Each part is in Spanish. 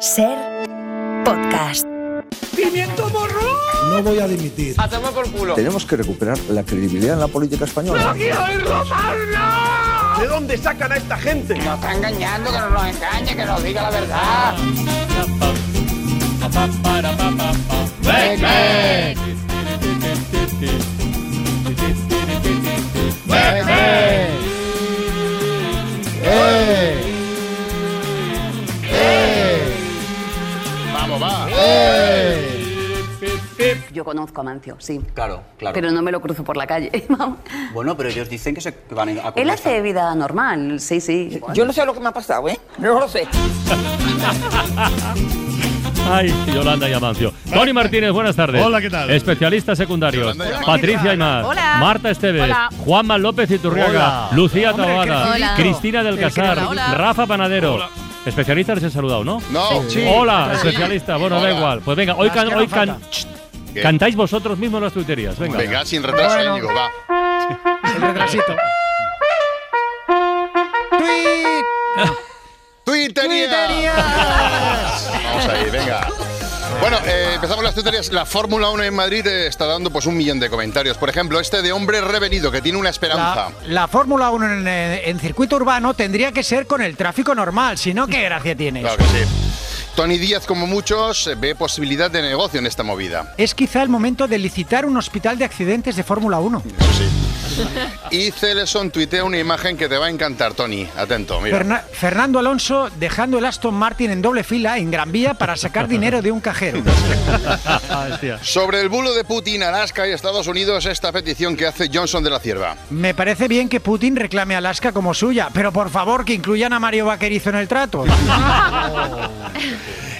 Ser podcast. ¡Pimiento morro! No voy a dimitir. ¡Hacemos por culo! Tenemos que recuperar la credibilidad en la política española. ¿De dónde sacan a esta gente? Nos está engañando, que no nos engañe, que nos diga la verdad. Va. Yo conozco a Mancio, sí. Claro, claro. Pero no me lo cruzo por la calle. Bueno, pero ellos dicen que se que van a comer Él hace vida normal, sí, sí. Yo no sé lo que me ha pasado, ¿eh? No lo sé. Ay, Yolanda y Amancio. Tony Martínez, buenas tardes. Hola, ¿qué tal? Especialistas secundarios. Amancio. Patricia y más. Hola. Marta Esteves. Hola. Juanma López Iturriaga. Hola. Lucía. Hola. Cristina del Casar. Hola, hola. Rafa Panadero. Especialistas les he saludado, ¿no? No. Hola, especialista. Bueno, da igual. Pues venga, hoy, can- hoy can- ¿Qué? cantáis vosotros mismos las tuiterías. Venga. Venga, sin retraso, Íñigo, va. El retrasito. ¡Tuiterías! Vamos ahí, venga. Bueno, eh, empezamos las tuiterías. La Fórmula 1 en Madrid eh, está dando pues un millón de comentarios. Por ejemplo, este de hombre revenido que tiene una esperanza. La, la Fórmula 1 en, eh, en circuito urbano tendría que ser con el tráfico normal, si no, ¿qué gracia tiene? Claro que sí. Tony Díaz, como muchos, ve posibilidad de negocio en esta movida. Es quizá el momento de licitar un hospital de accidentes de Fórmula 1. Eso sí. Y Celeson tuitea una imagen que te va a encantar, Tony. Atento, mira. Ferna- Fernando Alonso dejando el Aston Martin en doble fila en Gran Vía para sacar dinero de un cajero. Ah. Sobre el bulo de Putin, Alaska y Estados Unidos, esta petición que hace Johnson de la Cierva. Me parece bien que Putin reclame a Alaska como suya, pero por favor que incluyan a Mario Vaquerizo en el trato.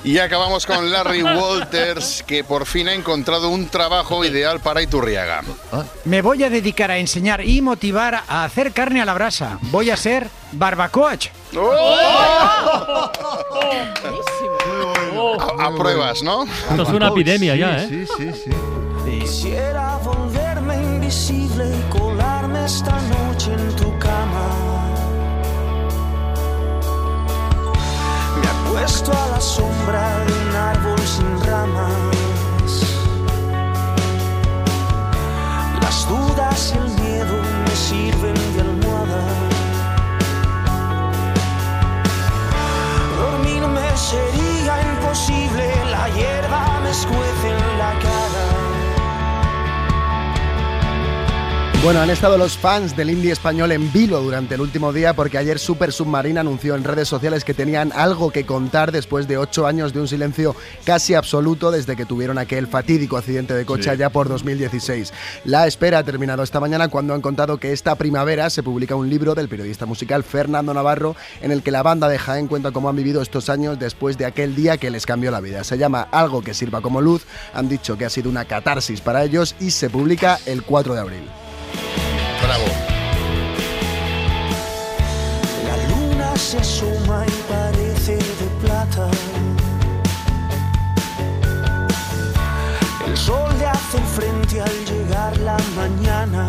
Y acabamos con Larry Walters, que por fin ha encontrado un trabajo ideal para Iturriaga. Me voy a dedicar a enseñar y motivar a hacer carne a la brasa. Voy a ser barbacoach. A, a pruebas, ¿no? Esto es una epidemia ya, ¿eh? Quisiera volverme invisible y colarme esta noche en Me acuesto a la sombra de un árbol sin ramas. Las dudas y el miedo me sirven de almohada. Dormirme sería imposible, la hierba Bueno, han estado los fans del indie español en vilo durante el último día porque ayer Super Submarina anunció en redes sociales que tenían algo que contar después de ocho años de un silencio casi absoluto desde que tuvieron aquel fatídico accidente de coche allá por 2016. La espera ha terminado esta mañana cuando han contado que esta primavera se publica un libro del periodista musical Fernando Navarro en el que la banda de Jaén cuenta cómo han vivido estos años después de aquel día que les cambió la vida. Se llama Algo que sirva como luz, han dicho que ha sido una catarsis para ellos y se publica el 4 de abril. Bravo. La luna se asoma y parece de plata. El sol le hace frente al llegar la mañana.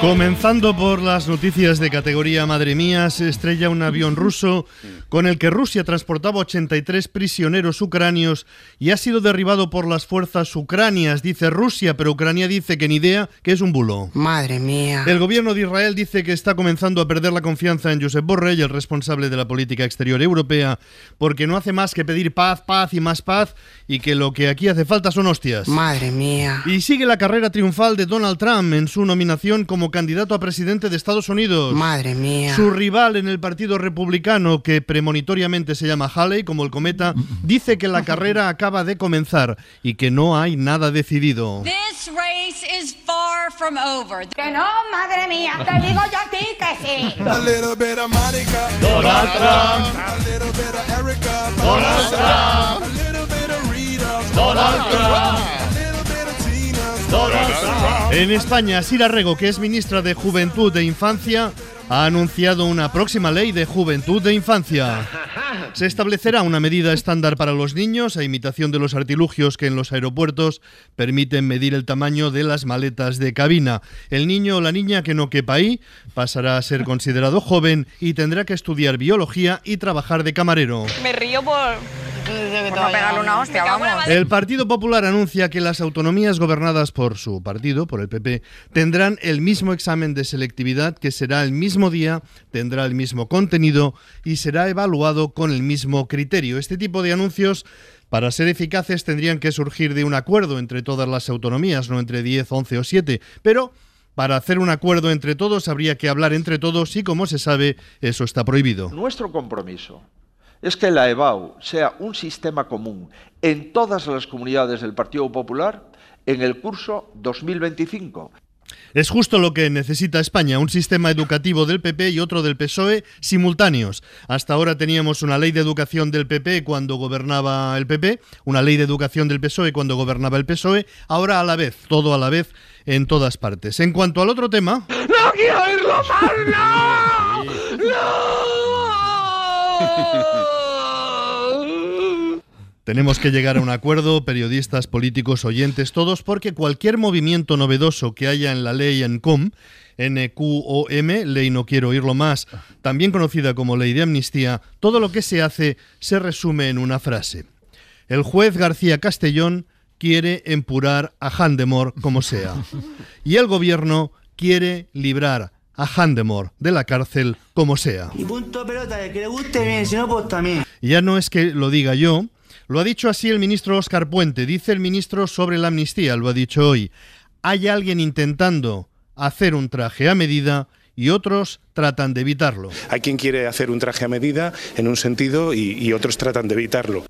Comenzando por las noticias de categoría Madre mía, se estrella un avión ruso con el que Rusia transportaba 83 prisioneros ucranios y ha sido derribado por las fuerzas ucranias, dice Rusia, pero Ucrania dice que ni idea, que es un bulo. Madre mía. El gobierno de Israel dice que está comenzando a perder la confianza en Josep Borrell, el responsable de la política exterior europea, porque no hace más que pedir paz, paz y más paz, y que lo que aquí hace falta son hostias. Madre mía. Y sigue la carrera triunfal de Donald Trump en su nominación como candidato a presidente de Estados Unidos. Madre mía. Su rival en el Partido Republicano, que premonitoriamente se llama Halley, como el cometa, dice que la carrera acaba de comenzar y que no hay nada decidido. This race is far from over. Que no, madre mía, te digo yo a ti que sí. A little bit of Monica. Donald Trump. A little bit of Erica. Donald Trump. A little bit of Rita. Donald Trump. En España, Sira Rego, que es ministra de Juventud e Infancia, ha anunciado una próxima ley de juventud e infancia. Se establecerá una medida estándar para los niños, a imitación de los artilugios que en los aeropuertos permiten medir el tamaño de las maletas de cabina. El niño o la niña que no quepa ahí pasará a ser considerado joven y tendrá que estudiar biología y trabajar de camarero. Me río por... Por no pegarle una hostia, vamos. El Partido Popular anuncia que las autonomías gobernadas por su partido, por el PP, tendrán el mismo examen de selectividad que será el mismo día, tendrá el mismo contenido y será evaluado con el mismo criterio. Este tipo de anuncios para ser eficaces tendrían que surgir de un acuerdo entre todas las autonomías, no entre 10, 11 o 7, pero para hacer un acuerdo entre todos habría que hablar entre todos y como se sabe, eso está prohibido. Nuestro compromiso es que la EBAU sea un sistema común en todas las comunidades del Partido Popular en el curso 2025. Es justo lo que necesita España, un sistema educativo del PP y otro del PSOE simultáneos. Hasta ahora teníamos una ley de educación del PP cuando gobernaba el PP, una ley de educación del PSOE cuando gobernaba el PSOE, ahora a la vez, todo a la vez en todas partes. En cuanto al otro tema, ¡No quiero oírlo más! ¡No! Tenemos que llegar a un acuerdo, periodistas, políticos, oyentes, todos, porque cualquier movimiento novedoso que haya en la ley NCOM, NQOM, ley no quiero oírlo más, también conocida como ley de amnistía, todo lo que se hace se resume en una frase. El juez García Castellón quiere empurar a Handemore como sea. Y el gobierno quiere librar a Handemore de la cárcel como sea. Y punto pelota, el que le guste bien, si no, pues también. Ya no es que lo diga yo, lo ha dicho así el ministro Óscar Puente, dice el ministro sobre la amnistía, lo ha dicho hoy. Hay alguien intentando hacer un traje a medida y otros tratan de evitarlo. Hay quien quiere hacer un traje a medida en un sentido y, y otros tratan de evitarlo.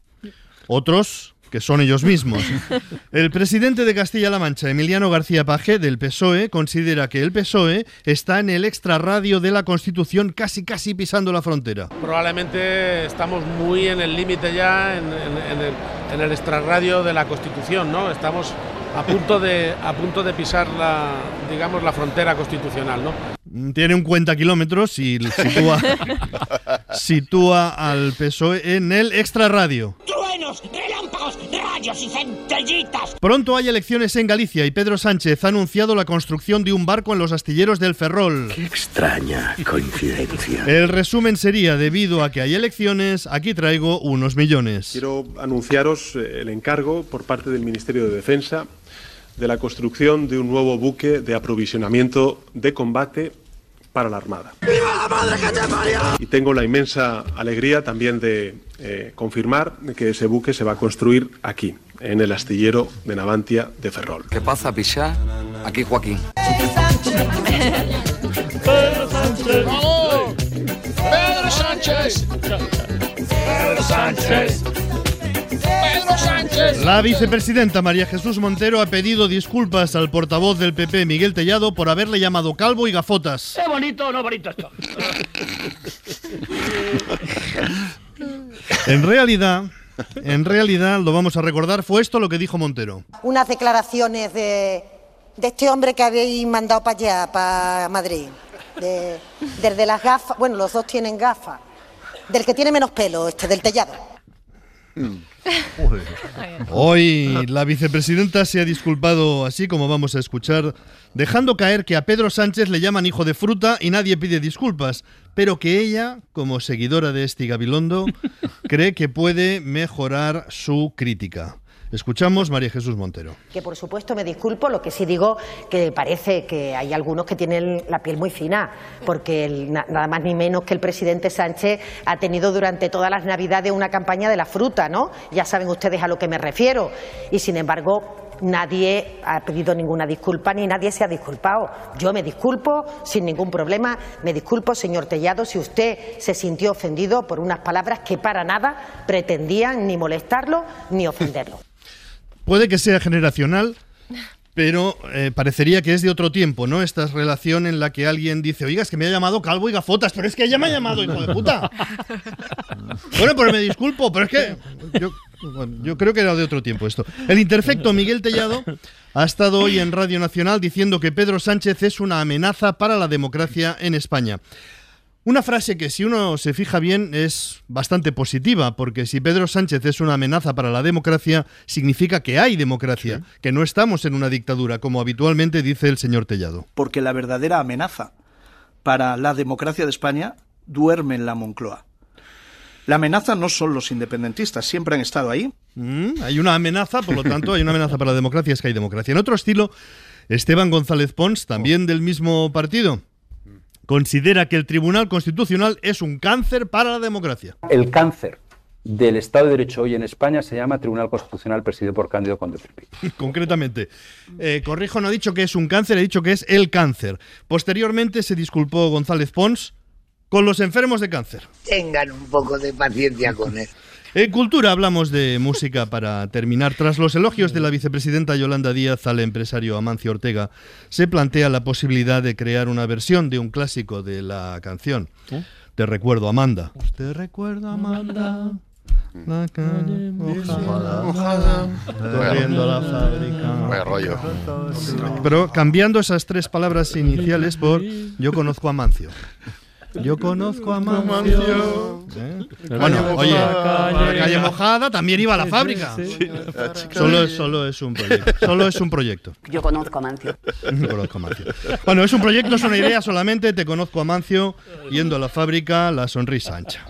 Otros que son ellos mismos. El presidente de Castilla-La Mancha, Emiliano García Paje, del PSOE, considera que el PSOE está en el extrarradio de la Constitución, casi casi pisando la frontera. Probablemente estamos muy en el límite ya, en, en- en el, en el extrarradio de la Constitución, ¿no? Estamos a punto de, a punto de pisar la, digamos, la frontera constitucional, ¿no? Tiene un cuenta kilómetros y sitúa, sitúa al PSOE en el extrarradio. Truenos, relámpagos, rayos y centellitas. Pronto hay elecciones en Galicia y Pedro Sánchez ha anunciado la construcción de un barco en los astilleros del Ferrol. Extraña coincidencia. El resumen sería, debido a que hay elecciones, aquí traigo unos millones. Quiero anunciaros eh, el encargo por parte del Ministerio de Defensa de la construcción de un nuevo buque de aprovisionamiento de combate para la Armada. ¡Viva la madre que te parió! Y tengo la inmensa alegría también de eh, confirmar que ese buque se va a construir aquí, en el astillero de Navantia de Ferrol. ¿Qué pasa, picha? Aquí Joaquín. Pedro Sánchez. Pedro Sánchez. Pedro Sánchez. Pedro Sánchez. La vicepresidenta María Jesús Montero ha pedido disculpas al portavoz del PP, Miguel Tellado, por haberle llamado calvo y gafotas. ¿Es bonito o no bonito esto? En realidad, en realidad, lo vamos a recordar, fue esto lo que dijo Montero. unas declaraciones de, de este hombre que habéis mandado para allá, para Madrid. De- desde las gafas, bueno, los dos tienen gafas. Del que tiene menos pelo, este, del tellado. Hoy la vicepresidenta se ha disculpado, así como vamos a escuchar, dejando caer que a Pedro Sánchez le llaman hijo de fruta y nadie pide disculpas, pero que ella, como seguidora de este Gabilondo, cree que puede mejorar su crítica. Escuchamos María Jesús Montero. Que por supuesto me disculpo, lo que sí digo que parece que hay algunos que tienen la piel muy fina, porque nada más ni menos que el presidente Sánchez ha tenido durante todas las navidades una campaña de la fruta, ¿no? Ya saben ustedes a lo que me refiero. Y sin embargo, nadie ha pedido ninguna disculpa ni nadie se ha disculpado. Yo me disculpo sin ningún problema. Me disculpo, señor Tellado, si usted se sintió ofendido por unas palabras que para nada pretendían ni molestarlo ni ofenderlo. Puede que sea generacional, pero eh, parecería que es de otro tiempo, ¿no? Esta relación en la que alguien dice, oiga, es que me ha llamado calvo y gafotas, pero es que ella me ha llamado, hijo de puta. bueno, pero me disculpo, pero es que yo, bueno, yo creo que era de otro tiempo esto. El interfecto Miguel Tellado ha estado hoy en Radio Nacional diciendo que Pedro Sánchez es una amenaza para la democracia en España. Una frase que si uno se fija bien es bastante positiva, porque si Pedro Sánchez es una amenaza para la democracia, significa que hay democracia, que no estamos en una dictadura, como habitualmente dice el señor Tellado. Porque la verdadera amenaza para la democracia de España duerme en la Moncloa. La amenaza no son los independentistas, siempre han estado ahí. Mm, hay una amenaza, por lo tanto, hay una amenaza para la democracia, es que hay democracia. En otro estilo, Esteban González Pons, también del mismo partido, considera que el Tribunal Constitucional es un cáncer para la democracia. El cáncer del Estado de Derecho hoy en España se llama Tribunal Constitucional presidido por Cándido Conde. Concretamente, eh, corrijo, no ha dicho que es un cáncer, ha dicho que es el cáncer. Posteriormente se disculpó González Pons con los enfermos de cáncer. Tengan un poco de paciencia con él. En Cultura hablamos de música para terminar. Tras los elogios de la vicepresidenta Yolanda Díaz al empresario Amancio Ortega, se plantea la posibilidad de crear una versión de un clásico de la canción. Te recuerdo, Amanda. Te recuerdo, Amanda. La calle mojada, mojada. corriendo la fábrica. Rollo. Pero cambiando esas tres palabras iniciales por yo conozco a Mancio. Yo conozco a Mancio. ¿Eh? Bueno, oye, la calle mojada también iba a la fábrica. Solo, es- solo es un proyecto. Solo es un proyecto. Yo conozco a Mancio. No conozco a Mancio. Bueno, es un proyecto, es una idea solamente. Te conozco a Mancio yendo a la fábrica, la sonrisa ancha.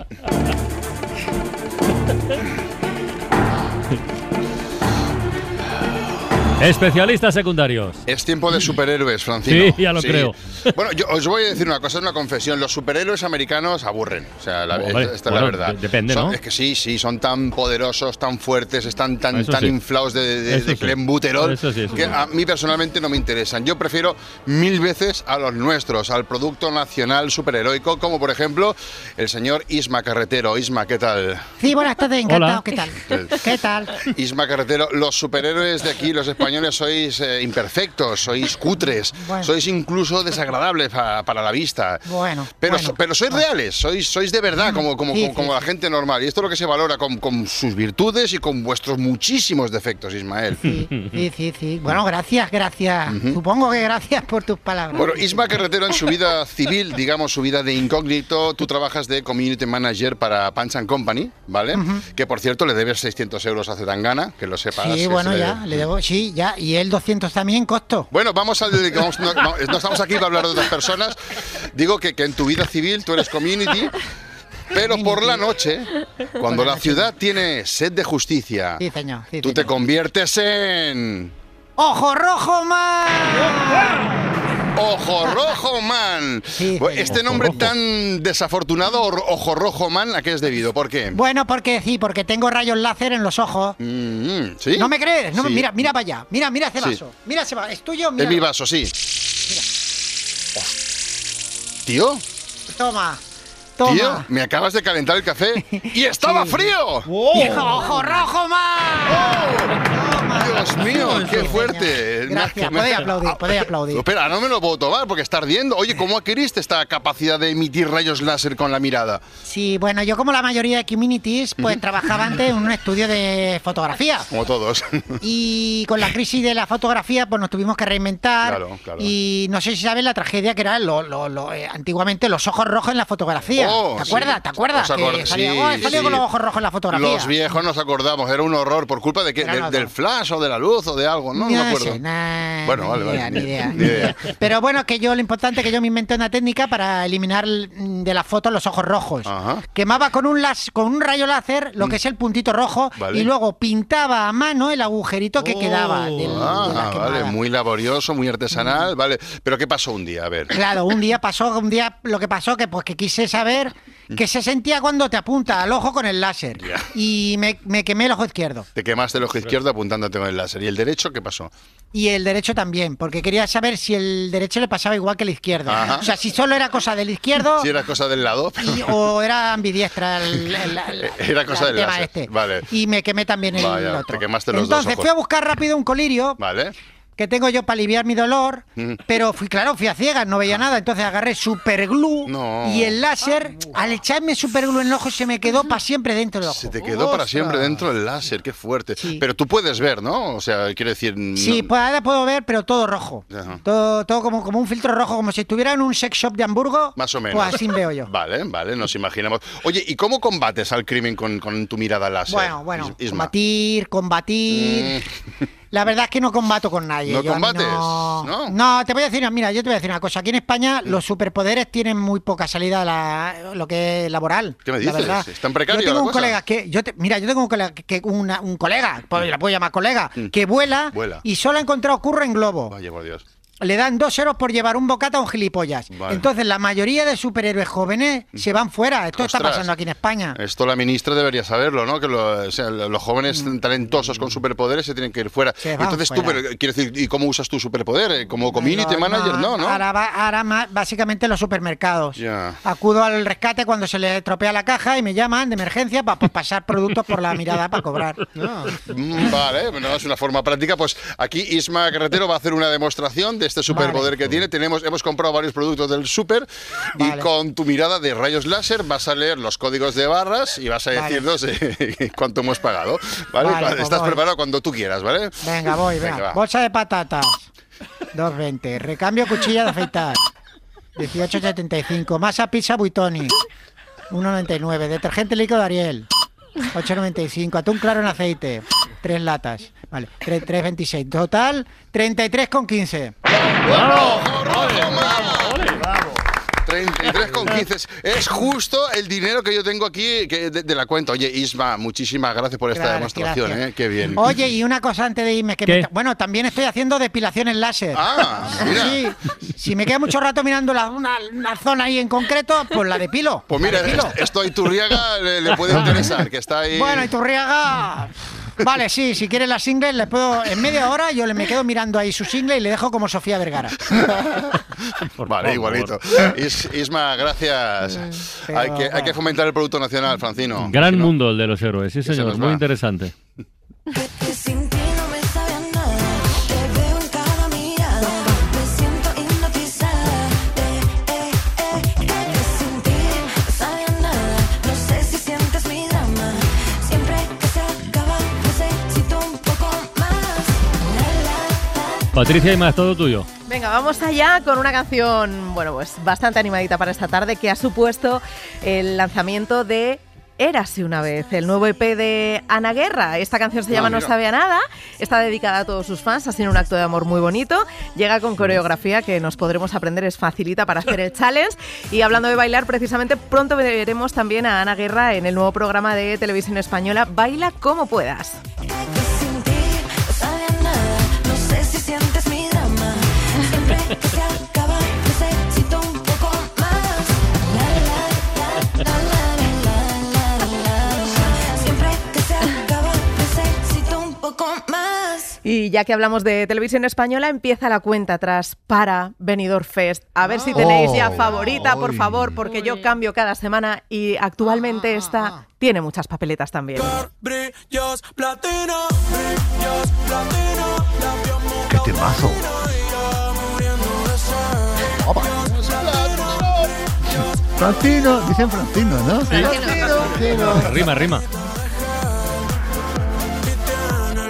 Especialistas secundarios. Es tiempo de superhéroes, Francino. Sí, ya lo creo. Bueno, yo os voy a decir una cosa, es una confesión. Los superhéroes americanos aburren. O sea, la, Hombre, esta, esta bueno, es la verdad. de- depende, Son- ¿no? Es que sí, sí, son tan poderosos, tan fuertes, están tan, Eso tan sí. inflados de, de, de sí. clenbuterol Eso sí, eso que sí. a mí personalmente no me interesan. Yo prefiero mil veces a los nuestros, al producto nacional superheroico, como por ejemplo el señor Isma Carretero. Isma, ¿qué tal? Sí, buenas tardes, encantado. Hola. ¿Qué tal? ¿Qué tal? Isma Carretero, los superhéroes de aquí, los españoles, sois eh, imperfectos, sois cutres, Bueno. sois incluso desagradables pa- para la vista. Bueno. Pero, bueno. pero sois reales, sois, sois de verdad, como, como, Sí, como, como la gente normal. Y esto es lo que se valora con, con sus virtudes y con vuestros muchísimos defectos, Ismael. Sí, sí, sí. Bueno, gracias, gracias. Supongo que gracias por tus palabras. Bueno, Isma Carretero en su vida civil, digamos su vida de incógnito, tú trabajas de community manager para Punch and Company, ¿vale? Que por cierto le debes 600 euros a Zetangana, que lo sepas. Sí, bueno, se le- ya, le debo, sí, ya. Y el 200 también costo. Bueno, vamos al vamos- no, no- no estamos aquí para hablar de otras personas. Digo que, que en tu vida civil tú eres community, pero por la noche, cuando la ciudad tiene sed de justicia, Sí, señor. sí, tú te conviertes en ¡Ojo rojo, man! Ojo Rojo Man. este nombre tan desafortunado, Or- Ojo Rojo Man, ¿a qué es debido? ¿Por qué? Bueno, porque sí, porque tengo rayos láser en los ojos. Mm, ¿Sí? ¿No me crees? No, me- Sí. Mira, mira para allá. Mira, mira ese Sí. vaso. Mira ese vaso. ¿Es tuyo? Mira. Es mi vaso, sí. Tío, Toma. Toma. tío, me acabas de calentar el café y estaba frío. ¡Ojo rojo, man! Dios mío, qué fuerte. Gracias, podéis aplaudir, podéis aplaudir. Espera, no me lo puedo tomar porque está ardiendo. Oye, ¿cómo adquiriste esta capacidad de emitir rayos láser con la mirada? Sí, bueno, yo como la mayoría de communities, pues trabajaba antes en un estudio de fotografía. Como todos. Y con la crisis de la fotografía, pues nos tuvimos que reinventar. Claro, claro. Y no sé si sabes la tragedia que era lo, lo- lo, eh, antiguamente los ojos rojos en la fotografía. Oh, ¿Te sí. acuerdas? ¿Te acuerdas? ¿Os acord- Que salía, sí, oh, salía sí. con los ojos rojos en la fotografía. Los viejos nos acordamos, era un horror. ¿Por culpa de qué? Era ¿Del, flash o de la luz o de algo? No, no me acuerdo. sé, nah, bueno, vale, vale. ni idea. Ni idea. Pero bueno, que yo lo importante es que yo me inventé una técnica para eliminar mm, de las fotos los ojos rojos. Quemaba con un las, con un rayo láser lo que es el puntito rojo Mm. Vale. y luego pintaba a mano el agujerito que quedaba. del- de la Ah, vale, muy laborioso, muy artesanal, vale. Pero ¿qué pasó un día? A ver. Claro, un día pasó, un día lo que pasó que pues que quise saber que se sentía cuando te apunta al ojo con el láser. Y me, me quemé el ojo izquierdo. Te quemaste el ojo izquierdo apuntándote con el láser. ¿Y el derecho qué pasó? Y el derecho también, porque quería saber si el derecho le pasaba igual que el izquierdo. Ajá. O sea, si solo era cosa del izquierdo Si era cosa del lado. y- o era ambidiestra el, el- el- Era cosa el del tema láser. este. Vale. Y me quemé también el Vaya, otro. te quemaste los Entonces dos ojos. fui a buscar rápido un colirio Vale. Que tengo yo para aliviar mi dolor, Mm. pero fui, claro, fui a ciegas, no veía nada. Entonces agarré superglue y el láser, al echarme superglue en el ojo, se me quedó para siempre dentro del ojo. Se te quedó para siempre dentro el láser, qué fuerte. Pero tú puedes ver, ¿no? O sea, quiero decir. no- Sí, pues ahora puedo ver, pero todo rojo. Ajá. Todo, todo como, como un filtro rojo, como si estuviera en un sex shop de Hamburgo. Más o menos. Pues así veo yo. Vale, vale, nos imaginamos. Oye, ¿y cómo combates al crimen con, con tu mirada láser? Bueno, bueno, Is- Isma? combatir, combatir. La verdad es que no combato con nadie. Mm. ¿No Yo combates? No... ¿No? No, te voy a decir, mira, yo te voy a decir una cosa. Aquí en España los superpoderes tienen muy poca salida a la- lo que es laboral. ¿Qué me dices? verdad. ¿Está en precario Yo tengo la un cosa? colega que, yo te- mira, yo tengo un colega que, una- un colega, pues la puedo llamar colega, que vuela, Mm. Vuela. y solo ha encontrado curro en globo. Vaya, por Dios. Le dan dos euros por llevar un bocata a un gilipollas. Vale. Entonces, la mayoría de superhéroes jóvenes se van fuera. Esto está pasando aquí en España. Esto la ministra debería saberlo, ¿no? Que lo- o sea, los jóvenes talentosos con superpoderes se tienen que ir fuera. Entonces tú, fuera. pero, quiero decir, ¿y cómo usas tu superpoder? Eh, ¿Como community No, manager? No, ¿no? Ahora, va- ahora más, básicamente los supermercados. Acudo al rescate cuando se le estropea la caja y me llaman de emergencia para pasar productos por la mirada para cobrar. Mm, Vale, bueno, es una forma práctica. Pues aquí Isma Carretero va a hacer una demostración de este superpoder que tiene. Tenemos, hemos comprado varios productos del super y con tu mirada de rayos láser vas a leer los códigos de barras y vas a Vale. decirnos eh, cuánto hemos pagado. ¿Vale? Vale, pues Estás voy. preparado cuando tú quieras, ¿vale? Venga, voy, venga. Bolsa de patatas, 2.20. Recambio cuchilla de afeitar, 18.75. Masa pizza Buitoni, 1.99. Detergente líquido de Ariel, 8.95. Atún claro en aceite, 3 latas. Vale, 3 3.26. Total, 33,15. 33 con 15. Es justo el dinero que yo tengo aquí que de, de la cuenta. Oye, Isma, muchísimas gracias por esta demostración. ¿eh? Qué bien. Oye, y una cosa antes de irme. Que bueno, también estoy haciendo depilaciones láser. Ah, mira. Sí, si me queda mucho rato mirando la- una, una zona ahí en concreto, pues la depilo. Pues la mira, depilo. esto a Iturriaga le, le puede interesar, que está ahí. Bueno, y Turriaga. Vale, sí, si quieres la single, le puedo. En media hora yo le me quedo mirando ahí su single y le dejo como Sofía Vergara. Vale, igualito. Is- Isma, gracias. pero hay, que, hay que fomentar el producto nacional, Francino. Gran mundo el de los héroes, sí se señor, muy va. interesante. Patricia y más, todo tuyo. Venga, vamos allá con una canción, bueno, pues bastante animadita para esta tarde que ha supuesto el lanzamiento de Érase una vez, el nuevo EP de Ana Guerra. Esta canción se Ah, llama No sabe a nada, está dedicada a todos sus fans, ha sido un acto de amor muy bonito. Llega con coreografía que nos podremos aprender, es facilita para hacer el challenge. Y hablando de bailar, precisamente pronto veremos también a Ana Guerra en el nuevo programa de televisión española Baila como puedas. Y ya que hablamos de televisión española, empieza la cuenta atrás para Benidorm Fest. A ver si tenéis ya Oh. favorita, por favor, porque yo cambio cada semana y actualmente esta tiene muchas papeletas también. ¡Qué temazo! Francino, dicen Francino, ¿no? Sí. Francino. Rima, rima.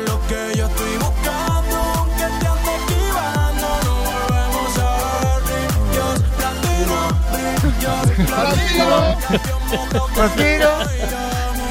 Lo que yo estoy buscando, aunque te ande esquivando, no volvemos a ver brillos platino, brillos Francino.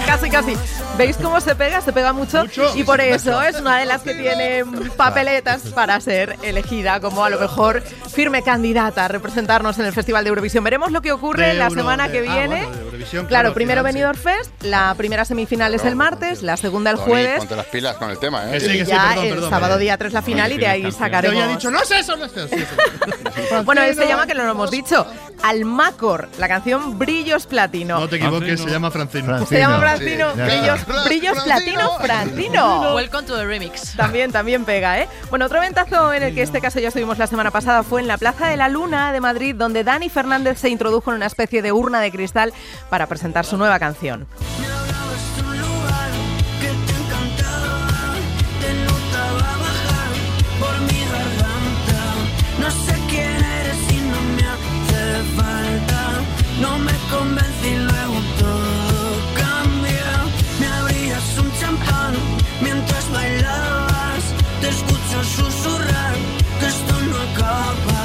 Casi, casi. ¿Veis cómo se pega? Se pega mucho. y por eso es una de las que tiene papeletas para ser elegida como a lo mejor firme candidata a representarnos en el Festival de Eurovisión. Veremos lo que ocurre De la Euro- semana de- que ah, viene. bueno, claro, claro, primero Benidorm Fest, la primera semifinal es el martes, la segunda el Tony, jueves. Ponte las pilas con el tema, ¿eh? y ya el sábado día 3 la final y de ahí Yo sacaremos. había dicho, no es eso, no es eso. sí, sí. Bueno, él se llama, que no lo hemos dicho, Almacor, la canción Brillos Platino. No te equivoques, se llama Francino. Se llama Francino, Sí. Brillos. Brillos Platino, Francino. Welcome to the remix. También, también pega, ¿eh? Bueno, otro ventazo en el que este caso ya estuvimos la semana pasada fue en la Plaza de la Luna de Madrid, donde Dani Fernández se introdujo en una especie de urna de cristal para presentar su nueva canción. Te notaba bajar por mi garganta. No sé quién eres y no me hace falta. No me mientras bailabas. Te escucho susurrar que esto no acaba.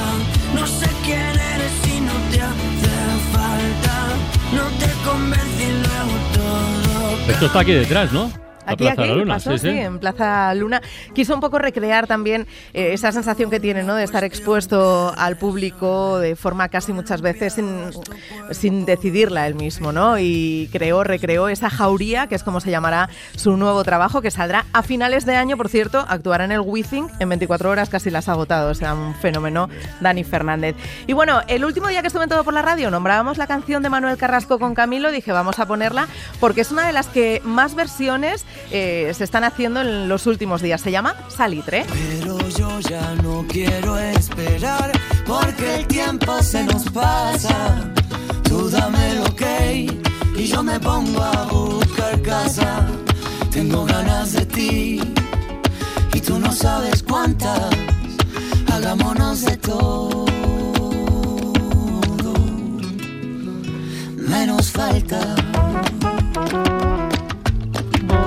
No sé quién eres y no te hace falta. No te convence y luego todo Esto está aquí detrás, ¿no? Aquí, Plaza aquí, Luna, pasó, sí, sí, sí. en Plaza Luna. Quiso un poco recrear también eh, esa sensación que tiene, ¿no? De estar expuesto al público de forma casi muchas veces sin, sin decidirla él mismo, ¿no? Y creó, recreó esa jauría, que es como se llamará su nuevo trabajo, que saldrá a finales de año, por cierto, actuará en el Withing en 24 horas, casi las ha agotado, o sea, un fenómeno, Dani Fernández. Y bueno, el último día que estuve en Todo por la Radio, nombrábamos la canción de Manuel Carrasco con Camilo, dije, vamos a ponerla, porque es una de las que más versiones eh, se están haciendo en los últimos días. Se llama Salitre. Pero yo ya no quiero esperar porque el tiempo se nos pasa. Tú dame el ok y yo me pongo a buscar casa. Tengo ganas de ti y tú no sabes cuántas. Hagámonos de todo. Menos falta.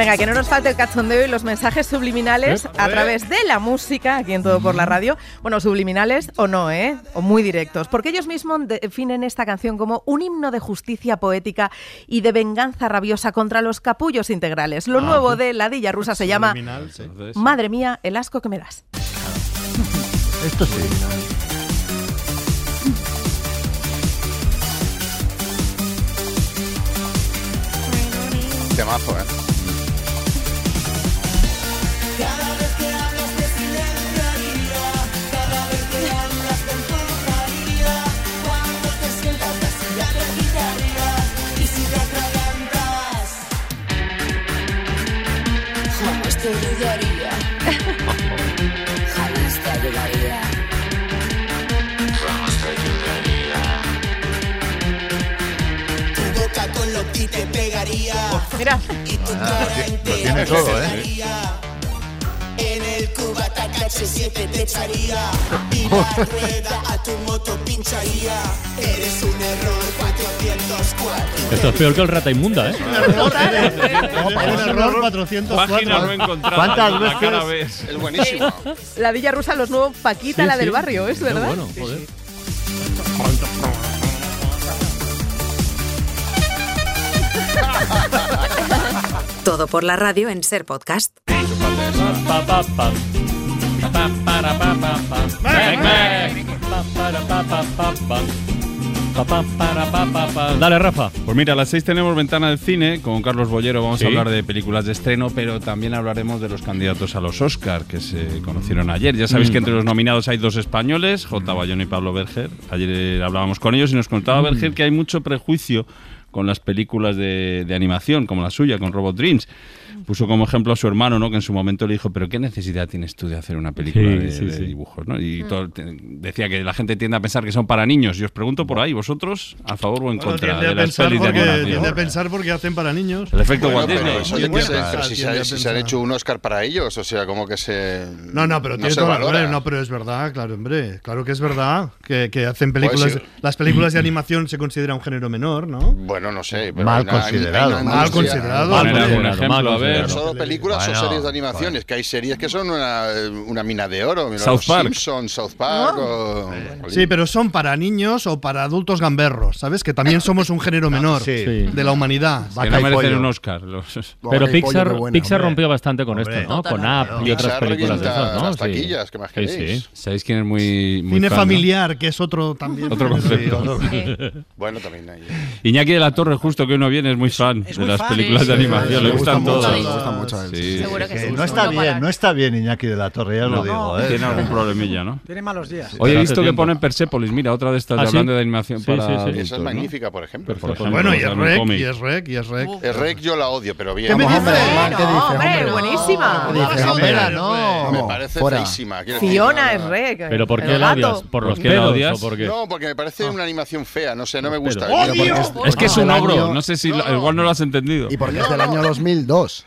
Venga, que no nos falte el cachondeo y los mensajes subliminales ¿Eh? a través de la música, aquí en Todo por la Radio. Bueno, subliminales o no, ¿eh? O muy directos. Porque ellos mismos definen esta canción como un himno de justicia poética y de venganza rabiosa contra los capullos integrales. Lo Ah, nuevo de Ladilla Rusa se llama Subliminal, sí. Madre mía, el asco que me das. Esto sí. Temazo, ¿eh? Que te pegaría. Mira. Y tu Ah, cara lo entera tiene te todo, ¿eh? En el cubata KH7 te echaría y la rueda a tu moto pincharía. Eres un error 404. Esto es peor que el rata inmunda, ¿eh? Un error 404. Páginas no encontradas. ¿Cuántas la veces? ves. Es buenísimo. Ladilla Rusa, los nuevos Paquita, Sí, la sí. del barrio, ¿es verdad? bueno, joder. Todo por la radio en Ser Podcast. Dale, Rafa. Pues mira, a las 6 tenemos Ventana del Cine. Con Carlos Bollero vamos Sí. a hablar de películas de estreno, pero también hablaremos de los candidatos a los Oscar que se conocieron ayer. Ya sabéis Mm. que entre los nominados hay dos españoles, J. Bayón y Pablo Berger. Ayer eh, hablábamos con ellos y nos contaba Mm. Berger que hay mucho prejuicio con las películas de, de animación, como la suya, con Robot Dreams. Puso como ejemplo a su hermano, ¿no? que en su momento le dijo, pero ¿qué necesidad tienes tú de hacer una película Sí, de, sí, de sí. dibujos? ¿no? Y todo- te- decía que la gente tiende a pensar que son para niños. Y os pregunto por ahí, ¿vosotros, a favor o en Bueno, contra tiende, de a las pensar pelis de porque, animación? tiende a pensar porque hacen para niños. El efecto Bueno, Walt pero Disney. pensar, pero si, se, si se han hecho un Oscar para ellos, o sea, como que se. No, no, pero tiene la valora. razón. No, pero es verdad, claro, hombre. Claro que es verdad que, que hacen películas. Pues sí. Las películas de animación se considera un género menor, ¿no? Bueno, no sé. Pero Mal considerado. Mal considerado. Mal considerado, ver. Solo películas Bueno, o series de animaciones, que hay series que son una, una mina de oro. South Park. Simpsons, South Park. o- Sí, pero son para niños o para adultos gamberros, ¿sabes? Que también somos un género menor Sí. de la humanidad. Que no merecen un Oscar. los- Pero Pixar, buena, Pixar rompió bastante con Hombre. esto, ¿no? Con. Up y otras películas de esas, ¿no? las Sí. taquillas, ¿qué más Sí, queréis? sí. ¿Sabéis quién es muy, muy Cine fan, no? familiar, que es otro también. Otro concepto. Bueno, también hay. Iñaki de la Torre, justo que hoy no viene, es muy fan de muy las fan. películas Sí, de sí, animación. sí, Le gustan gusta le gusta mucho a él, sí. Seguro que Que sí. no está No bien, parar. no está bien Iñaki de la Torre, ya lo No, digo. ¿eh? Tiene algún problemilla, ¿no? Tiene malos días. Hoy he visto que ponen Persepolis, mira, otra de estas ¿Ah, de sí? hablando de animación Sí, para sí, sí. adultos, Esa es ¿no? magnífica, por ejemplo. Por ejemplo, Bueno, y es rec, y es rec, y es rec. El rec yo la odio, pero bien. ¿Qué me buenísima. Me parece feísima. Fiona es rec. ¿Pero por qué la odias? ¿Por los ¿Por qué la odias? No, porque me parece una animación fea, no sé, no me gusta. Es que es un año- no sé si igual no lo has entendido. Y porque es del año no. 2002.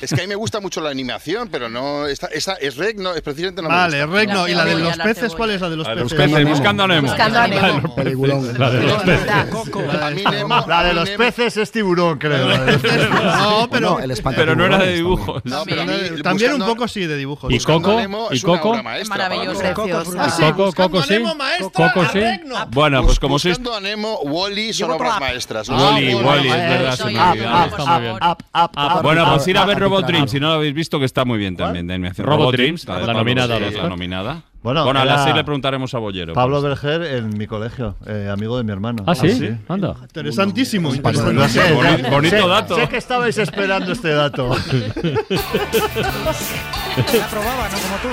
Es que a mí me gusta mucho la animación, pero no. Esta, esta es Rec, no, es precisamente no Vale, me gusta. Rec no. ¿Y la de los peces? ¿Cuál es la de los peces? peces buscando a Nemo. Buscando a Nemo. La de los peces. La de los peces es tiburón, creo. No, pero. Pero no era de dibujos. También un poco sí de dibujos. ¿Y Coco? ¿Y Coco? Maravilloso. Coco, Coco sí. Coco sí. Bueno, pues como sí. Buscando a Nemo, Wally son obras maestras. Wally, Wally, es verdad. Bueno, pues ir a ver Robot up, Dream, up. si no lo habéis visto, que está muy bien también de animación. Robot Robot Dreams, Dreams, la nominada sí, la nominada. Bueno, Bueno, a las 6 le preguntaremos a Bollero. Pablo Berger en mi colegio, eh, amigo de mi hermano. ¿Ah, sí? Anda. Interesantísimo. Pues interesantísimo. sé, Boni- ya- bonito sé- dato. Sé que estabais esperando este dato. La probaba, ¿no? Como tú.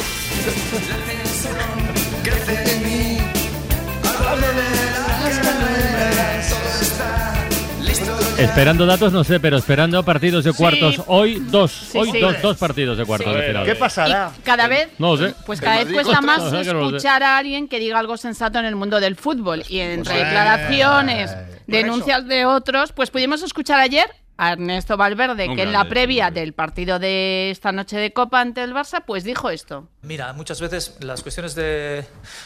Esperando datos, no sé, pero esperando partidos de cuartos. Hoy dos. Hoy sí. dos, dos partidos de cuartos Sí. de final. ¿Qué pasará? Y cada vez, No sé. pues cada vez cuesta más No sé, que no lo sé. escuchar a alguien que diga algo sensato en el mundo del fútbol. Y entre Pues, declaraciones, eh, denuncias de otros, pues pudimos escuchar ayer a Ernesto Valverde, Un que en la previa del partido de esta noche de Copa ante el Barça, pues dijo esto. Mira, muchas veces las cuestiones de,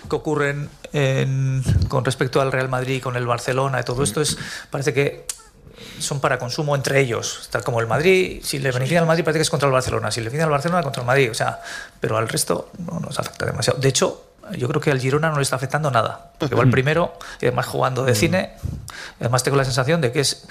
que ocurren en- con respecto al Real Madrid, con el Barcelona y todo esto es parece que son para consumo entre ellos, tal como el Madrid, si le beneficia al Madrid parece que es contra el Barcelona, si le beneficia al Barcelona contra el Madrid, o sea, pero al resto no nos afecta demasiado. De hecho, yo creo que al Girona no le está afectando nada, porque va el primero y además jugando de cine, y además tengo la sensación de que es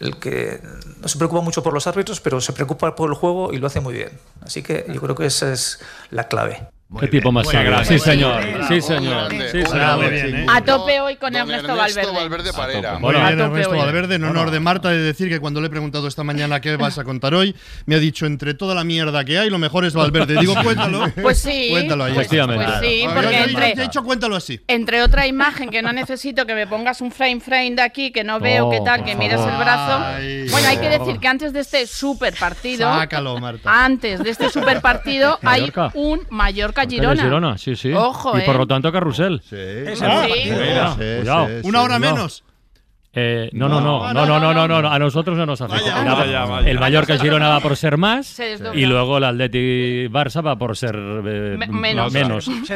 el que no se preocupa mucho por los árbitros, pero se preocupa por el juego y lo hace muy bien. Así que yo creo que esa es la clave. Qué tipo más muy grande. Sí, Muy señor. Sí, señor. grande. Sí, Muy señor. grande. A tope hoy con Ernesto, Ernesto Valverde. Valverde Parera. Muy bien, Ernesto hoy. Valverde, en honor de Marta, de decir que cuando le he preguntado esta mañana qué vas a contar hoy, me ha dicho entre toda la mierda que hay, lo mejor es Valverde. Digo, cuéntalo. Pues sí. Cuéntalo ahí. Efectivamente. Pues sí, porque entre- yo he dicho cuéntalo así. Entre otra imagen que no necesito que me pongas un frame frame de aquí, que no veo Oh, qué tal, que favor. el brazo. Ay, bueno, hay que decir que antes de este super partido, Sácalo, Marta. antes de este super partido, hay un Mallorca De Girona. Girona, sí, sí. Ojo, y por eh. lo tanto, Carrusel. Sí. Ah, Sí. Mira, Sí, cuidado. sí, Una hora menos. Eh, no, no, no, no, no, no, no, no, no, a nosotros no nos afecta. Vaya, Ya va- vaya, vaya. El Mallorca Girona va por ser más y luego el Atleti Barça va por ser eh, Me- menos.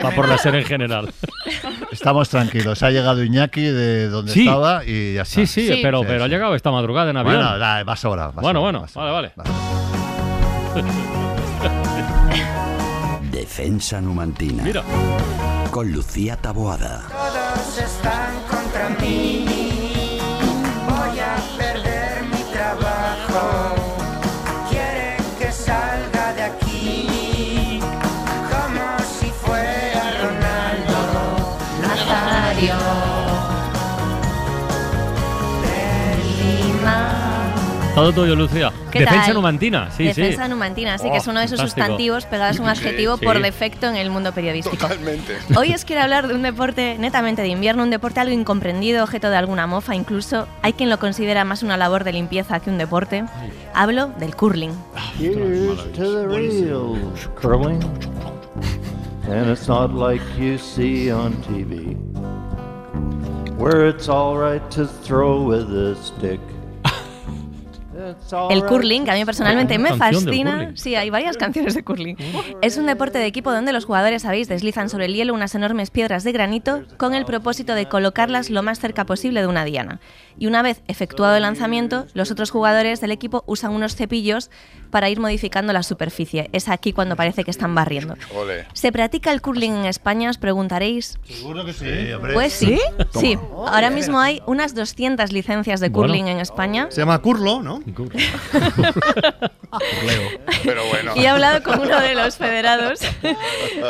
va por la ser en general. Estamos tranquilos. Ha llegado Iñaki de donde Sí. estaba y ya está. Sí, sí, Sí. pero, Sí, pero ha sí. llegado esta madrugada en avión. Bueno, da, va sobra. va Bueno, bueno, va sobra. vale, vale. Defensa numantina. Mira. Con Lucía Taboada. Todos están contra mí. Todo tuyo, Lucía. ¿Qué Defensa tal? numantina, sí, Defensa sí. numantina, sí, Oh, que es uno de esos fantástico. sustantivos pegados a un adjetivo Sí. por defecto en el mundo periodístico. Totalmente. Hoy os quiero hablar de un deporte netamente de invierno, un deporte algo incomprendido, objeto de alguna mofa incluso. Hay quien lo considera más una labor de limpieza que un deporte. Hablo del curling. Here's to the real curling. And it's not like you see on TV, where it's all right to throw with a stick. El curling, que a mí personalmente me fascina. Sí, hay varias canciones de curling. Es un deporte de equipo donde los jugadores, sabéis, deslizan sobre el hielo unas enormes piedras de granito con el propósito de colocarlas lo más cerca posible de una diana. Y una vez efectuado el lanzamiento, los otros jugadores del equipo usan unos cepillos para ir modificando la superficie. Es aquí cuando parece que están barriendo. Ole. ¿Se practica el curling en España? Os preguntaréis. Seguro que sí. Pues sí, sí. Ahora mismo hay unas 200 licencias de Bueno. curling en España. Se llama Curlo, ¿no? Pero bueno. Y he hablado con uno de los federados,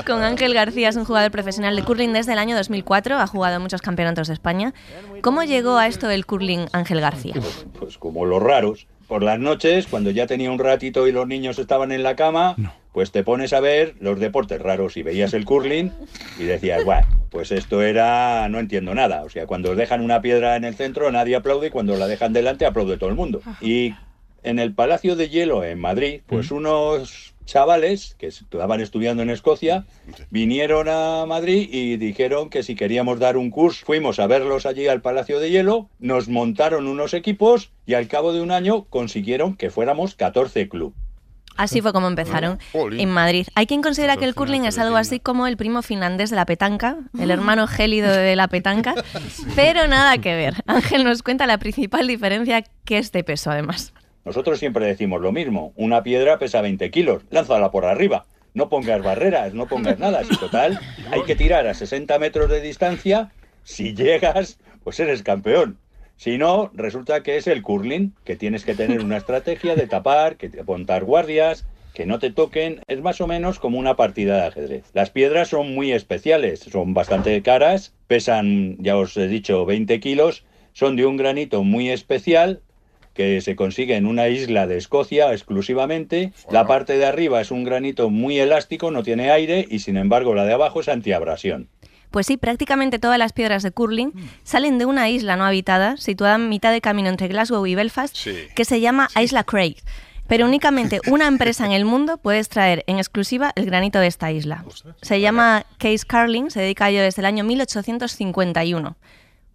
con Ángel García, es un jugador profesional de curling desde el año 2004, ha jugado en muchos campeonatos de España. ¿Cómo llegó a esto del curling Ángel García? Pues como los raros. Por las noches, cuando ya tenía un ratito y los niños estaban en la cama, pues te pones a ver los deportes raros y veías el curling y decías, bueno, pues esto era, no entiendo nada. O sea, cuando dejan una piedra en el centro nadie aplaude y cuando la dejan delante aplaude todo el mundo. Y en el Palacio de Hielo en Madrid, pues unos chavales que estaban estudiando en Escocia vinieron a Madrid y dijeron que si queríamos dar un curso, fuimos a verlos allí al Palacio de Hielo, nos montaron unos equipos y al cabo de un año consiguieron que fuéramos 14 club. Así fue como empezaron en Madrid. Hay quien considera que el curling es algo así como el primo finlandés de la petanca, el hermano gélido de la petanca, pero nada que ver. Ángel nos cuenta la principal diferencia que es de peso además. Nosotros siempre decimos lo mismo, una piedra pesa 20 kilos, lánzala por arriba, no pongas barreras, no pongas nada, si total hay que tirar a 60 metros de distancia, si llegas, pues eres campeón. Si no, resulta que es el curling, que tienes que tener una estrategia de tapar, que apuntar guardias, que no te toquen, es más o menos como una partida de ajedrez. Las piedras son muy especiales, son bastante caras, pesan, ya os he dicho, 20 kilos, son de un granito muy especial, que se consigue en una isla de Escocia exclusivamente. La parte de arriba es un granito muy elástico, no tiene aire y sin embargo la de abajo es antiabrasión. Pues sí, prácticamente todas las piedras de curling salen de una isla no habitada, situada en mitad de camino entre Glasgow y Belfast, que se llama Isla Craig. Pero únicamente una empresa en el mundo puede extraer en exclusiva el granito de esta isla. Se llama Case Carling, se dedica a ello desde el año 1851.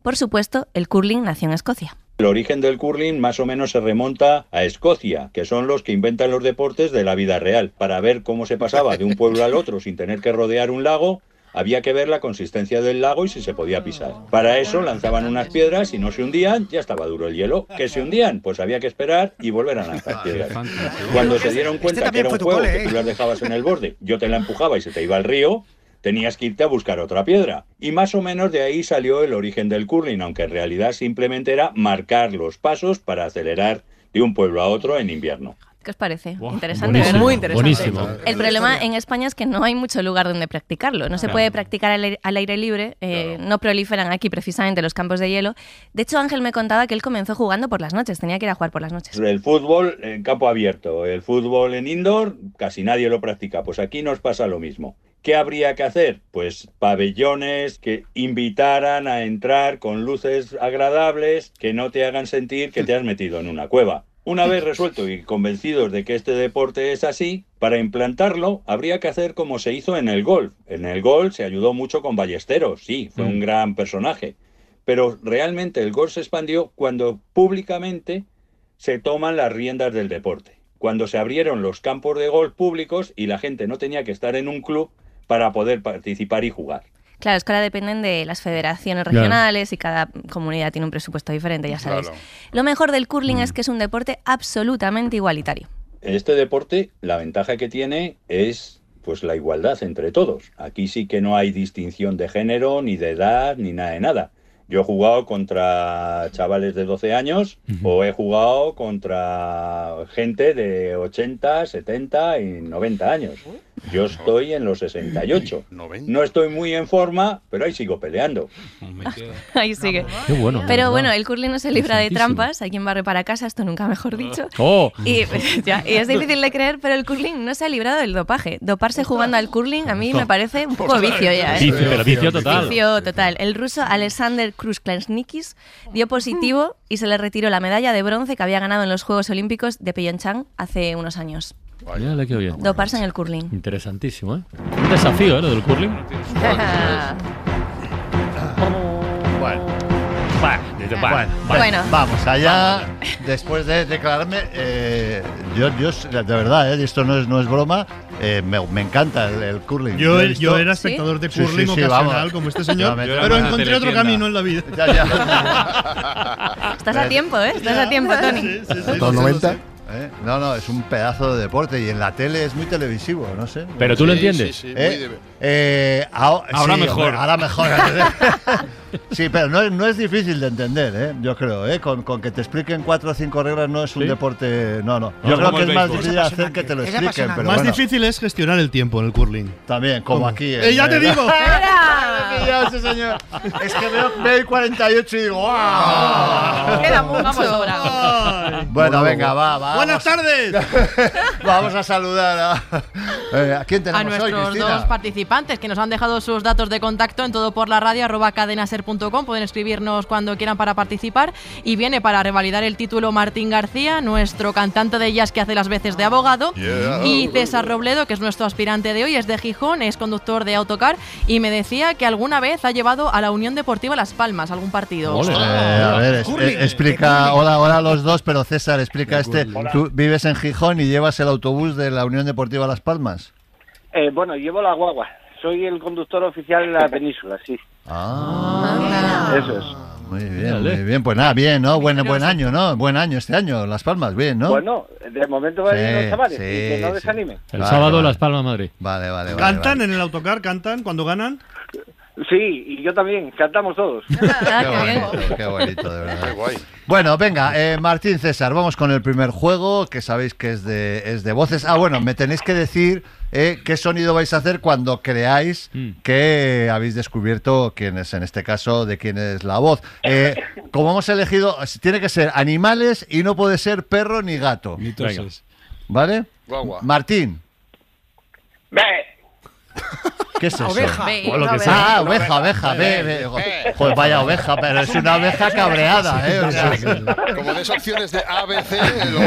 Por supuesto, el curling nació en Escocia. El origen del curling más o menos se remonta a Escocia, que son los que inventan los deportes de la vida real. Para ver cómo se pasaba de un pueblo al otro sin tener que rodear un lago, había que ver la consistencia del lago y si se podía pisar. Para eso lanzaban unas piedras y no se hundían, ya estaba duro el hielo. ¿Que se hundían? Pues había que esperar y volver a lanzar piedras. Cuando se dieron cuenta que era un juego que tú las dejabas en el borde, yo te la empujaba y se te iba al río, tenías que irte a buscar otra piedra. Y más o menos de ahí salió el origen del curling, aunque en realidad simplemente era marcar los pasos para acelerar de un pueblo a otro en invierno. ¿Qué os parece? interesante. Muy interesante. buenísimo. El problema en España es que no hay mucho lugar donde practicarlo. No se Claro. puede practicar al aire, al aire libre. eh, No proliferan aquí precisamente los campos de hielo. De hecho, Ángel me contaba que él comenzó jugando por las noches. Tenía que ir a jugar por las noches. El fútbol en campo abierto, el fútbol en indoor, casi nadie lo practica. Pues aquí nos pasa lo mismo. ¿Qué habría que hacer? Pues pabellones que invitaran a entrar con luces agradables que no te hagan sentir que te has metido en una cueva. Una vez resuelto y convencidos de que este deporte es así, para implantarlo habría que hacer como se hizo en el golf. En el golf se ayudó mucho con Ballesteros, sí, fue un gran personaje. Pero realmente el golf se expandió cuando públicamente se toman las riendas del deporte. Cuando se abrieron los campos de golf públicos y la gente no tenía que estar en un club para poder participar y jugar. Claro, es que ahora dependen de las federaciones Claro. regionales y cada comunidad tiene un presupuesto diferente, ya sabéis. Claro. Lo mejor del curling es que es un deporte absolutamente igualitario. Este deporte, la ventaja que tiene es pues la igualdad entre todos. Aquí sí que no hay distinción de género, ni de edad, ni nada de nada. Yo he jugado contra chavales de 12 años o he jugado contra gente de 80, 70 y 90 años. Yo estoy en los 68. No estoy muy en forma, pero ahí sigo peleando. Ahí sigue. Qué bueno, Pero verdad. bueno, el curling no se libra de trampas. Hay quien barre para casa, esto nunca mejor dicho. Oh. Y, ya, y es difícil de creer, pero el curling no se ha librado del dopaje. Doparse jugando al curling a mí me parece un poco vicio ya. ¿eh? Vicio, pero vicio total. Vicio total. El ruso Alexander Krusklansnikis dio positivo y se le retiró la medalla de bronce que había ganado en los Juegos Olímpicos de Pyeongchang hace unos años. Mírale qué bien. Doparse en el curling. Interesantísimo, ¿eh? Un desafío, ¿eh? Lo del curling. Bueno. Vamos allá. Después de declararme, eh, yo, yo, de verdad, eh, esto no es, no es broma, eh, me, me encanta el, el curling. Yo, era espectador de Sí, sí, curling sí, ocasional vamos. como este señor, pero encontré otro camino en la vida. Ya, ya. Estás a tiempo, ¿eh? Estás a tiempo, Tony. Los 90. ¿Eh? No, no, es un pedazo de deporte y en la tele es muy televisivo, no sé. Pero tú lo entiendes. Sí, sí, ¿Eh? muy de- Eh, Ahora sí, mejor. ahora mejor. sí, pero no, es- no es difícil de entender, ¿eh? yo creo. ¿eh? Con, con que te expliquen cuatro o cinco reglas no es un ¿Sí? deporte. No, no. No, Yo creo que es más difícil hacer que te lo expliquen. Pero Más bueno, difícil es gestionar el tiempo en el curling. También, como aquí. ¡Eh, ya te digo! Ese señor. Es que veo, veo el 48 y digo, ¡wow! Queda mucho. Vamos Bueno, venga, va, va. ¡Buenas tardes! Vamos a saludar a. Eh, ¿A quién a tenemos hoy, nuestros Cristina? dos participantes que nos han dejado sus datos de contacto en todo por la radio arroba cadenaser.com. Pueden escribirnos cuando quieran para participar. Y viene para revalidar el título Martín García, nuestro cantante de jazz que hace las veces de abogado. Yeah. Y César Robledo, que es nuestro aspirante de hoy, es de Gijón, es conductor de autocar y me decía que alguna vez ha llevado a la Unión Deportiva Las Palmas algún partido. Eh, a ver, es- eh, explica, hola, hola a los dos, pero César, explica este. Tú vives en Gijón y llevas el autobús de la Unión Deportiva Las Palmas. Eh, bueno, llevo la guagua. Soy el conductor oficial en la península, sí. Ah, Eso es. muy bien, muy bien. Pues nada, bien, ¿no? Buen, buen año, ¿no? Buen año este año, Las Palmas, bien, ¿no? Bueno, de momento van bien Sí, los chavales. sí, y que no sí. desanimen. El Vale, sábado vale. Las Palmas Madrid. Vale, vale, vale. ¿Cantan vale. en el autocar? ¿Cantan cuando ganan? Sí, y yo también. Cantamos todos. Ah, Qué bonito, qué bonito, de verdad. Qué guay. Bueno, venga, eh, Martín César, vamos con el primer juego, que sabéis que es de, es de voces. Ah, bueno, me tenéis que decir eh, qué sonido vais a hacer cuando creáis Mm. que habéis descubierto quién es, en este caso, de quién es la voz. Eh, como hemos elegido, tiene que ser animales y no puede ser perro ni gato. Ni. ¿Vale? Guagua. Martín, Ve. ¿Qué es eso? Oveja. O lo que sea. Ah, oveja, oveja, ve, ve. Joder, vaya oveja, pero es una oveja cabreada, ¿eh? O sea, Como des opciones de A, B, C, lo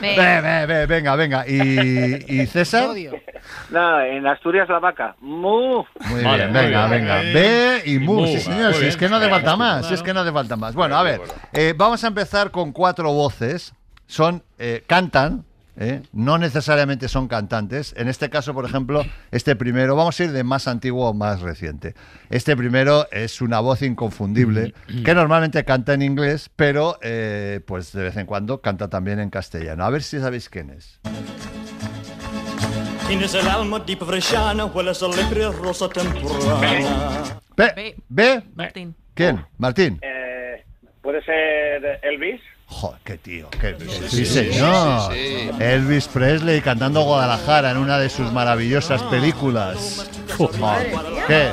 Ve. ve, ve, ve, venga, venga. ¿Y, y César? Nada, en Asturias la vaca. ¡Mu! Muy Vale, bien, muy venga, bien. venga. Ve y mu, sí señor, si es que no hace falta más, si es que no hace falta más. Bueno, a ver, eh, vamos a empezar con cuatro voces. Son, eh, cantan, eh, no necesariamente son cantantes. En este caso, por ejemplo, este primero, vamos a ir de más antiguo a más reciente. Este primero es una voz inconfundible que normalmente canta en inglés, pero eh, pues de vez en cuando canta también en castellano. A ver si sabéis quién es. Tienes el alma hueles rosa temprana. Martín. ¿quién? Martín. Eh, ¿Puede ser Elvis? Joder, qué tío, qué sí, sí, señor. Elvis Presley cantando Guadalajara en una de sus maravillosas películas. Joder, ¿Qué?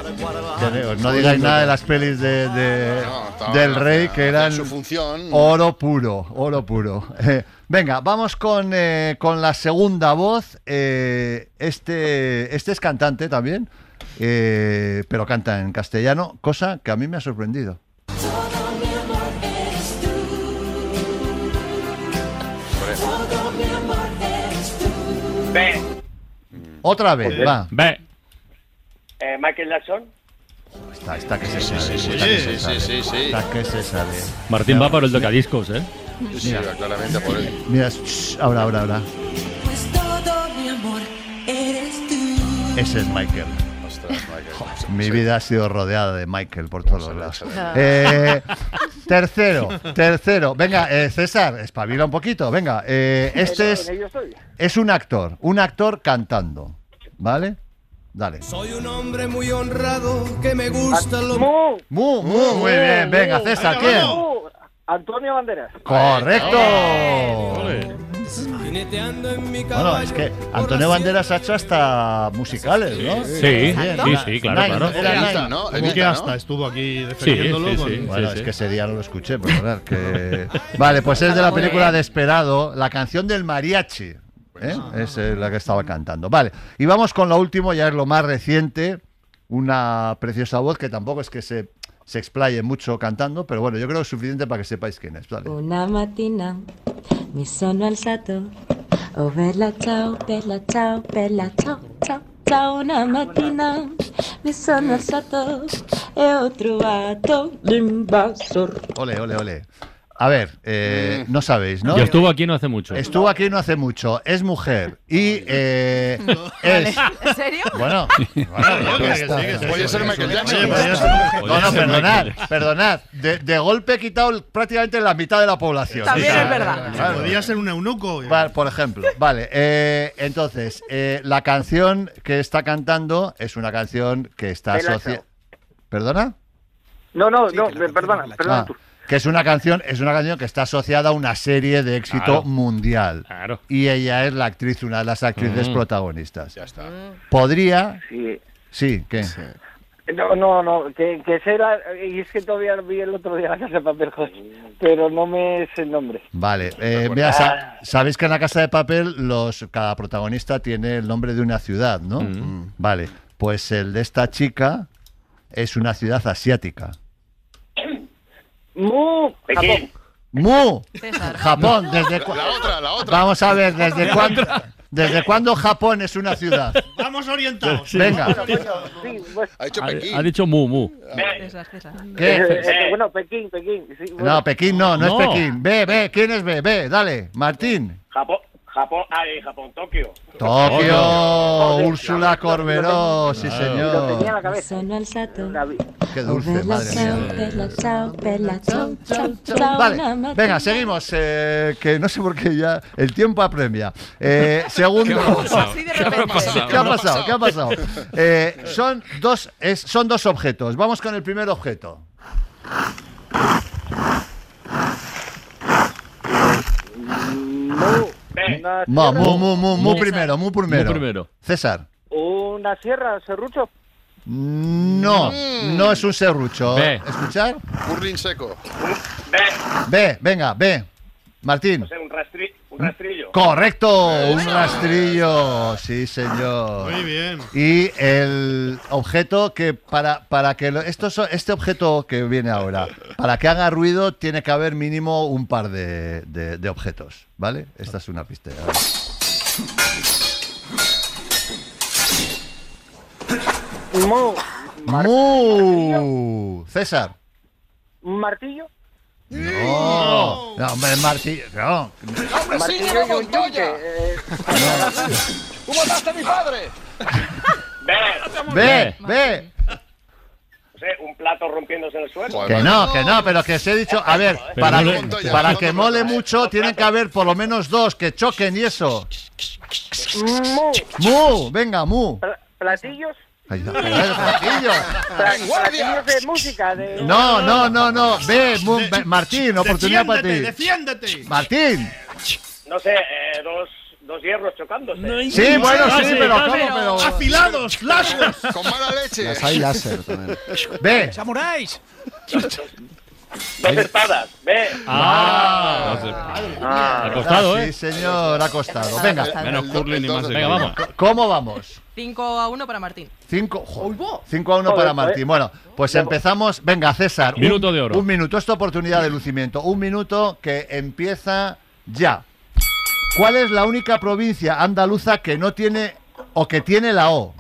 No digáis nada de las pelis de, del rey que eran oro puro, oro puro. Eh, venga, vamos con, eh, con la segunda voz. Eh, este, este es cantante también, pero canta en castellano, cosa que a mí me ha sorprendido. Otra vez, va. Ve. Eh, Michael Jackson. Está, está que se Sí, sale. sí, está sí, que sí, se sí, sí, sí. Está que se sale. Martín va por el tocadiscos, ¿eh? Sí, sí, va claramente por él. Mira, shh, ahora, ahora, ahora. Ese es Michael. Mi vida ha sido rodeada de Michael por todos los lados. Eh, tercero, tercero. Venga, eh, César, espabila un poquito. Venga, eh, este es, es un actor, un actor cantando. ¿Vale? Dale. Soy un hombre muy honrado que me gusta lo... ¡Mu! Mu, mu, muy bien. Venga, César, ¿quién? Antonio Banderas. Correcto. Bueno, es que Antonio Banderas ha hecho hasta musicales, ¿no? Sí, sí, sí, claro, Nine, claro. Era Evita, Nine. ¿no? Evita, que ¿no? hasta estuvo aquí defendiéndolo. sí, con- sí. Bueno, es sí. que ese día no lo escuché, perdonad. Que... Vale, pues es de la película Desperado, la canción del mariachi. ¿eh? Es eh, la que estaba cantando. Vale, y vamos con lo último, ya es lo más reciente. Una preciosa voz que tampoco es que se, se explaye mucho cantando, pero bueno, yo creo que es suficiente para que sepáis quién es. Vale. Una mattina mi sono alzato, oh bella ciao, bella ciao, bella ciao, ciao, già una mattina mi sono alzato e ho trovato l'invasor. Ole, ole, ole. A ver, eh, no sabéis, ¿no? Y estuvo aquí no hace mucho. Estuvo aquí no hace mucho, es mujer y eh, es... ¿En serio? Bueno, bueno, que ya sí, está. que sí. Puede ser Michael Jackson. No, no, perdonad, perdonad. De, de golpe he quitado prácticamente la mitad de la población. También es verdad. claro. Podría ser un eunuco. Por ejemplo, vale. eh, entonces, eh, la canción que está cantando es una canción que está asociada. ¿Perdona? No, no, no, perdona, perdona Ah, tú. Que es una canción, es una canción que está asociada a una serie de éxito Claro. mundial. Y ella es la actriz, una de las actrices Mm. protagonistas. Ya está. Podría. Sí. Sí, ¿qué? No, no, no, que, que será, y es que todavía vi el otro día la casa de papel, pero no me es el nombre. Vale, eh, mira, sa- sabéis que en la casa de papel los cada protagonista tiene el nombre de una ciudad, ¿no? Mm. Vale, pues el de esta chica es una ciudad asiática. Mu, Japón. ¡Mu! César. Japón, ¿desde cu- La otra, la otra. Vamos a ver, ¿desde cuándo, ¿desde cuándo Japón es una ciudad? Vamos orientados. Venga. Ha dicho Ha, Pekín. ha dicho mu, mu. César, César. ¿Qué? Eh, eh, bueno, Pekín, Pekín. sí, bueno. No, Pekín no, no, No. es Pekín. Ve, ve, ¿quién es ve? Ve, dale, Martín. Japón, Japón, ay, Japón, Tokio. Tokio, Úrsula Corberó, sí Lo tenía en señor. la cabeza. Qué dulce, madre mía. Vale, venga, seguimos, eh, que no sé por qué ya el tiempo apremia. Eh, segundo. Así de repente. ¿Qué ha pasado? ¿Qué ha pasado? Eh, son, dos, es- son dos objetos. Vamos con el primer objeto. Mu, una Mu, mu, mu, mu, mu primero, mu primero. Mu primero. César. una sierra, serrucho. No, no es un serrucho. Ve. ¿Escuchar? Curling seco. Ve, venga, ve. Martín. No sé, un, rastri- un rastrillo. Correcto, un rastrillo, sí señor. Muy bien. Y el objeto que para, para que lo- esto, so- este objeto que viene ahora, para que haga ruido tiene que haber mínimo un par de, de- de objetos, ¿vale? Esta es una pista. Mu, Mu. César. un martillo. No, no, hombre, martillo. No. Martillo y un yunque. eh, ¡Tú mataste a mi padre! Ve, ve. No sé, un plato rompiéndose en el suelo. Que no, que no, pero que os he dicho, a ver, para, no que, para que mole mucho, tienen que haber por lo menos dos que choquen y eso. Mu, Mu, venga, mu. pla- platillos. Ahí está, platillos de música. De... No, no, no, no. Ve, ve, Martín, oportunidad para ti. Defiéndete. Martín. No sé, eh, dos, dos hierros chocándose. Sí, bueno, sí, Casi, pero. ¿cómo? Pero... Afilados, largos. Con mala leche. Las hay láser también. Ve. ¡Samuráis! Dos espadas. Ve. Ah, no sé. Ah, costado, Sí, ¿eh? señor, ha costado. Venga, Menos curling y más de Venga, vamos. ¿cómo vamos? 5 a 1 para Martín. 5 cinco a 1 para Martín. Bueno, pues empezamos. Venga, César. un- Minuto de oro. Un minuto, es tu oportunidad de lucimiento. Un minuto que empieza ya. ¿Cuál es la única provincia andaluza que no tiene o que tiene la O?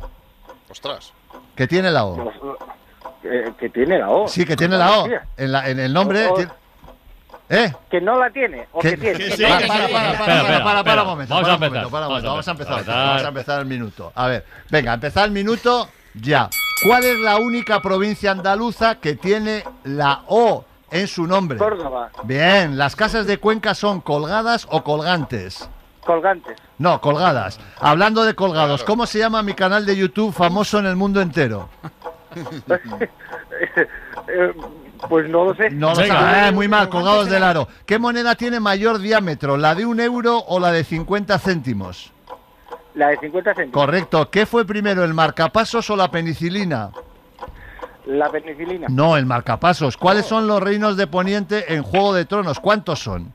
Ostras. Que tiene la O. eh, que tiene la O. Sí, que tiene la O. En, la- en el nombre. O- o- tiene- ¿Eh? Que no la tiene. O que, Que- tiene. que sí, Para, para, para, para, para, para, para un momento. Vamos para a empezar, vamos a empezar. Vamos a empezar el minuto. A ver, venga, empezar el minuto ya. ¿Cuál es la única provincia andaluza que tiene la O en su nombre? Córdoba. Bien, ¿las casas de Cuenca son colgadas o colgantes? Colgantes. No, colgadas. Hablando de colgados, ¿cómo se llama mi canal de YouTube famoso en el mundo entero? Pues no lo sé. No lo Venga. sabe. Eh, muy mal, colgados del aro. ¿Qué moneda tiene mayor diámetro, la de un euro o la de 50 céntimos? La de 50 céntimos. Correcto. ¿Qué fue primero, el marcapasos o la penicilina? La penicilina. No, el marcapasos. ¿Cuáles son los reinos de Poniente en Juego de Tronos? ¿Cuántos son?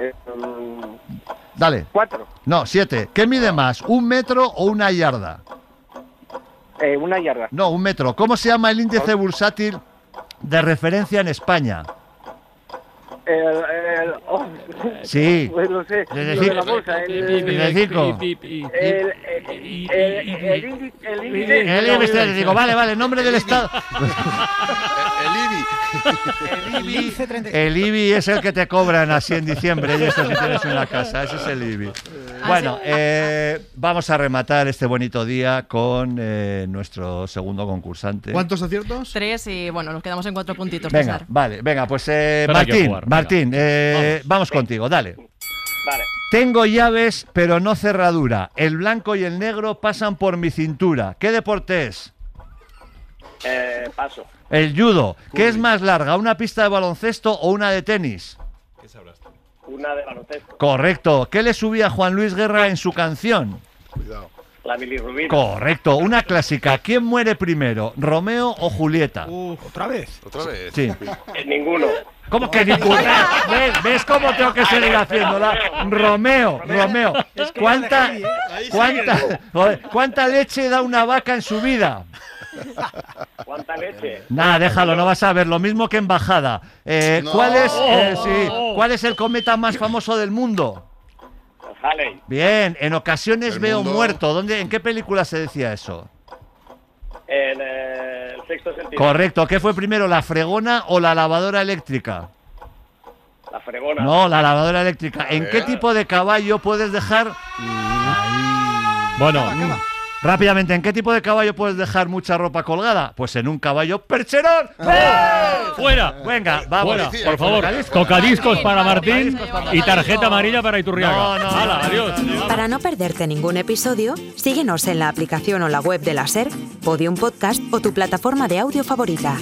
Eh, mm, Dale. cuatro. No, siete. ¿Qué mide más, un metro o una yarda? Eh, una yarda. No, un metro. ¿Cómo se llama el índice bursátil de referencia en España? El, el, oh, Sí. Pues lo sé. Desde lo de la bolsa. El, el el, el, el, el. El. El. Vale, vale, nombre del Estado. El IBI. El IBI es el que te cobran así en diciembre y esto si tienes una casa. Ese es el IBI. Bueno, eh, vamos a rematar este bonito día con eh, nuestro segundo concursante. ¿Cuántos aciertos? Tres y bueno, nos quedamos en cuatro puntitos. Venga, César. vale, venga, pues eh, Martín. Martín, eh, vamos. contigo, dale. Vale. Tengo llaves, pero no cerradura. El blanco y el negro pasan por mi cintura. ¿Qué deporte es? Eh, paso. El judo. ¿Qué es más larga, una pista de baloncesto o una de tenis? Una de baloncesto. Correcto. ¿Qué le subía Juan Luis Guerra en su canción? La bilirrubina. Correcto. Una clásica. ¿Quién muere primero, Romeo o Julieta? ¿Otra vez? Otra vez. Sí. Eh, ninguno. ¿Cómo que ninguna? ¿Ves, ¿Ves cómo tengo que seguir haciéndola? Romeo, Romeo. ¿Cuánta, cuánta, joder, ¿Cuánta leche da una vaca en su vida? ¿Cuánta leche? Nada, déjalo, no vas a ver. Lo mismo que embajada. Eh, No. ¿cuál, es, eh, sí, ¿Cuál es el cometa más famoso del mundo? Halley. Bien, en ocasiones El veo mundo- muerto. ¿Dónde, ¿En qué película se decía eso? En eh, sexto sentido. Correcto. ¿Qué fue primero, la fregona o la lavadora eléctrica? La fregona. No, la lavadora eléctrica. ¿En qué tipo de caballo puedes dejar... Bueno, Rápidamente, ¿en qué tipo de caballo puedes dejar mucha ropa colgada? Pues en un caballo percherón. ¡Fuera! Venga, vamos. Fuera, por favor. Tocadiscos para Martín y tarjeta amarilla para Iturriaga. No, no, Hala, adiós. Para no perderte ningún episodio, síguenos en la aplicación o la web de la SER, Podium Podcast o tu plataforma de audio favorita.